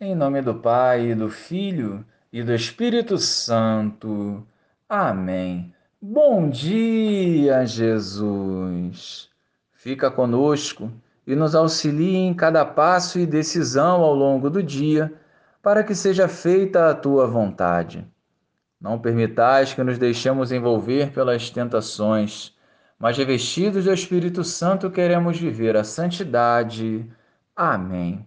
Em nome do Pai, e do Filho e do Espírito Santo. Amém. Bom dia, Jesus. Fica conosco e nos auxilie em cada passo e decisão ao longo do dia, para que seja feita a tua vontade. Não permitais que nos deixemos envolver pelas tentações, mas revestidos do Espírito Santo queremos viver a santidade. Amém.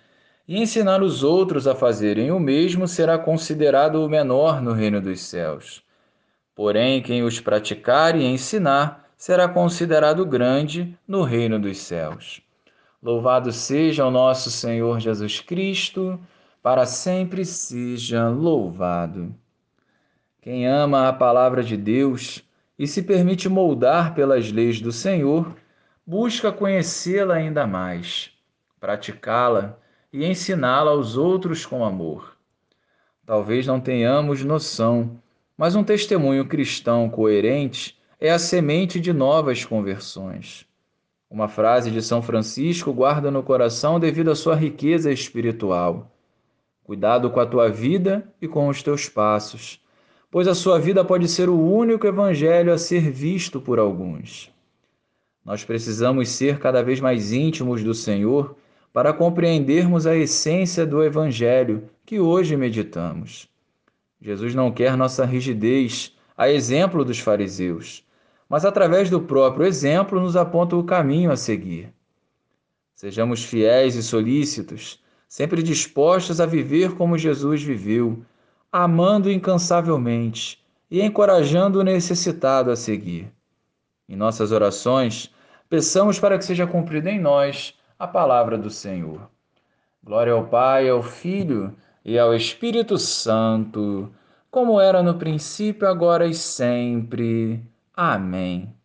e ensinar os outros a fazerem o mesmo será considerado o menor no reino dos céus. Porém, quem os praticar e ensinar será considerado grande no reino dos céus. Louvado seja o nosso Senhor Jesus Cristo, para sempre seja louvado. Quem ama a palavra de Deus e se permite moldar pelas leis do Senhor, busca conhecê-la ainda mais, praticá-la e ensiná-la aos outros com amor. Talvez não tenhamos noção, mas um testemunho cristão coerente é a semente de novas conversões. Uma frase de São Francisco guarda no coração devido à sua riqueza espiritual. Cuidado com a tua vida e com os teus passos, pois a sua vida pode ser o único evangelho a ser visto por alguns. Nós precisamos ser cada vez mais íntimos do Senhor para compreendermos a essência do Evangelho que hoje meditamos. Jesus não quer nossa rigidez, a exemplo dos fariseus, mas através do próprio exemplo nos aponta o caminho a seguir. Sejamos fiéis e solícitos, sempre dispostos a viver como Jesus viveu, amando incansavelmente e encorajando o necessitado a seguir. Em nossas orações, peçamos para que seja cumprida em nós a palavra do Senhor. Glória ao Pai, ao Filho e ao Espírito Santo, como era no princípio, agora e sempre. Amém.